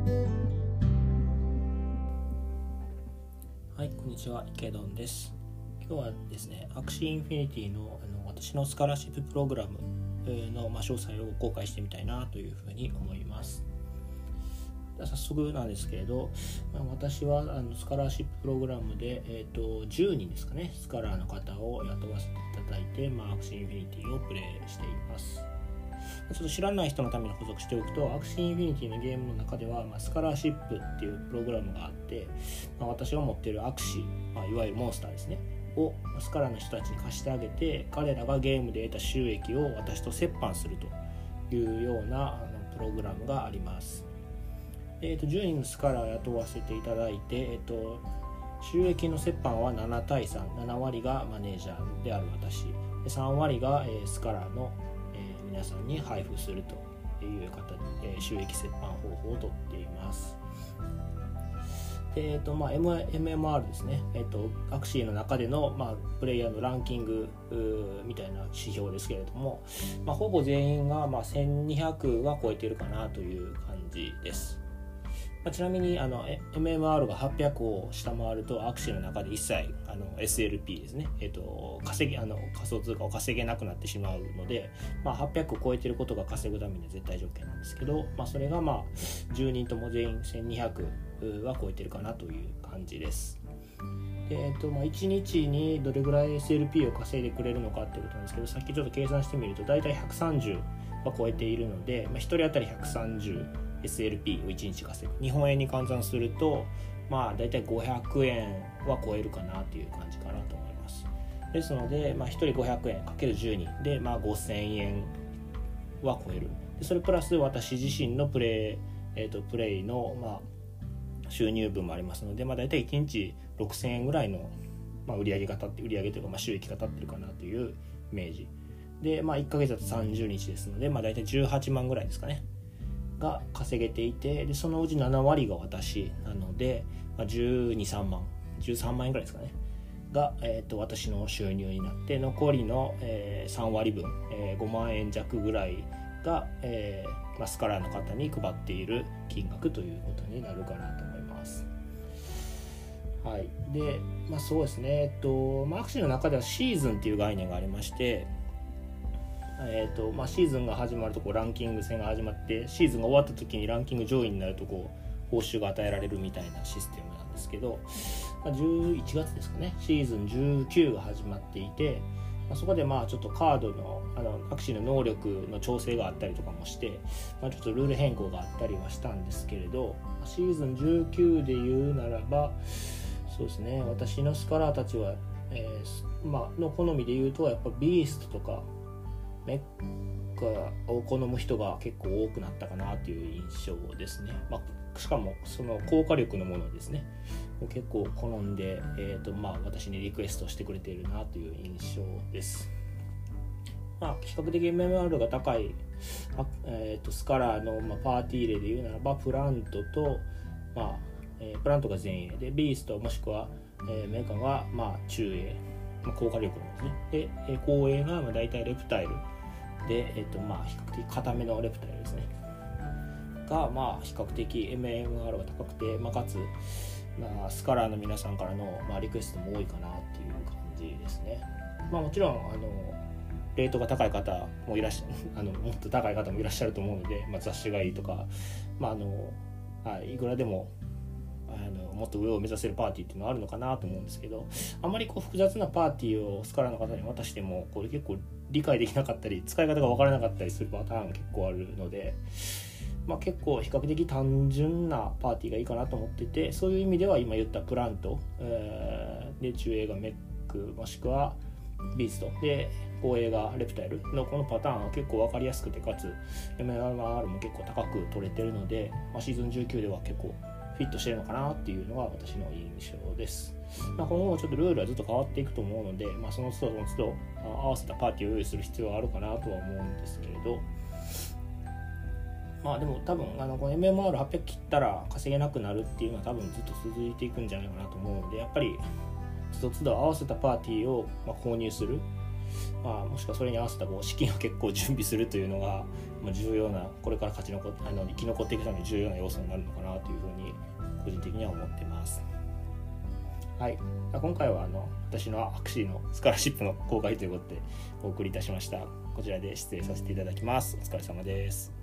はいこんにちは。池ドンです。今日はですね Axie Infinity のあの私のスカラシッププログラムの、ま、詳細を公開してみたいなというふうに思います。早速なんですけれど、まあ、私はあのスカラーシッププログラムで、えーと、10人ですかねスカラーの方を雇わせていただいて、まあ、 Axie Infinity をプレイしています。ちょっと知らない人のために補足しておくと Axie Infinity のゲームの中では、まあ、スカラーシップっていうプログラムがあって、まあ、私が持ってる Axie、まあ、いわゆるモンスターですねをスカラーの人たちに貸してあげて彼らがゲームで得た収益を私と折半するというようなあのプログラムがあります。えーと、10人のスカラーを雇わせていただいて、えーと、収益の折半は7対3、7割がマネージャーである私3割が、え、スカラーの、皆さんに配布するという形で、え、収益折半方法をとっていますえーとまあ、MMR ですね、えーと、アクシーの中での、まあ、プレイヤーのランキングみたいな指標ですけれども、まあ、ほぼ全員が、まあ、1200は超えているかなという感じです。まあ、ちなみにあの MMR が800を下回るとアクシーの中で一切あの SLP ですね、えーと、稼ぎあの仮想通貨を稼げなくなってしまうので、まあ、800を超えてることが稼ぐためには絶対条件なんですけど、まあ、それがまあ10人とも全員1200は超えてるかなという感じです。えーとまあ、1日にどれぐらい SLP を稼いでくれるのかってことなんですけどさっきちょっと計算してみると大体130は超えているので、まあ、1人当たり130 SLP を1日稼ぐ。日本円に換算するとまあ大体500円は超えるかなという感じかなと思います。ですので、まあ、1人500円かける1 2で、まあ、5000円は超える。でそれプラス私自身のプレイ、えーと、プレイの、まあ、収入分もありますので、まあ、大体1日6000円ぐらいの、まあ、売上が立って売上というか、まあ、収益が立ってるかなというイメージ。で、まあ、1ヶ月だと30日ですので、まあ、大体18万ぐらいですかね。が稼げていてでそのうち7割が私なので、まあ、123万13万円ぐらいですかね。が、えーと、私の収入になって残りの、えー、3割分、えー、5万円弱ぐらいが、えーま、スカラの方に配っている金額ということになるかなと思います。はい、で、まあ、そうですね、えっとまあ、アクシーの中ではシーズンっていう概念がありましてえーとまあ、シーズンが始まるとこうランキング戦が始まってシーズンが終わった時にランキング上位になるとこう報酬が与えられるみたいなシステムなんですけど、まあ、11月ですかね。シーズン19が始まっていて、まあ、そこでまあちょっとカードのあのアクシーの能力の調整があったりとかもして、まあ、ちょっとルール変更があったりはしたんですけれどシーズン19で言うならばそうですね。私のスカラーたちは、えーまあの好みで言うとやっぱビーストとかメッカを好む人が結構多くなったかなという印象ですね、まあ、しかもその効果力のものですね。結構好んで、えーとまあ、私にリクエストしてくれているなという印象です。まあ、比較的 MMR が高いあ、えーと、スカラーの、まあ、パーティー例で言うならばプラントと、まあえー、プラントが前衛でビーストもしくは、えー、メーカーが、まあ、中衛。まあ、効果力なんですね。で、えー、後衛がまあ大体レプタイル。で、えーとまあ、比較的硬めのレプタイルですね。が、まあ、比較的 MMR が高くて、まあ、かつ、まあ、スカラーの皆さんからの、まあ、リクエストも多いかなっていう感じですね。まあ、もちろんあのレートが高い方もいらっしゃ あのもっと高い方もいらっしゃると思うので、まあ、雑誌がいいとか、まあ、あのいくらでもあのもっと上を目指せるパーティーっていうのはあるのかなと思うんですけどあまりこう複雑なパーティーをスカラの方に渡してもこれ結構理解できなかったり使い方が分からなかったりするパターンが結構あるので、まあ、結構比較的単純なパーティーがいいかなと思っててそういう意味では今言ったプラント、えー、で中映画メックもしくはビーストで後衛がレプタイルのこのパターンは結構分かりやすくてかつ MMR も結構高く取れてるので、まあ、シーズン19では結構フィットしてるのかなっていうのが私の印象です。まあ、今後もちょっとルールはずっと変わっていくと思うので、まあ、その都度その都度合わせたパーティーを用意する必要はあるかなとは思うんですけれど、まあでも多分あのこの MMR800 切ったら稼げなくなるっていうのは多分ずっと続いていくんじゃないかなと思うのでやっぱりつどつど合わせたパーティーをま購入するまあ、もしくはそれに合わせたこう資金を結構準備するというのが、まあ、重要なこれから勝ち残あの生き残っていくために重要な要素になるのかなというふうに個人的には思ってます。はい、今回はあの私のアクシーのスカラシップの公開ということでお送りいたしました。こちらで失礼させていただきます。お疲れ様です。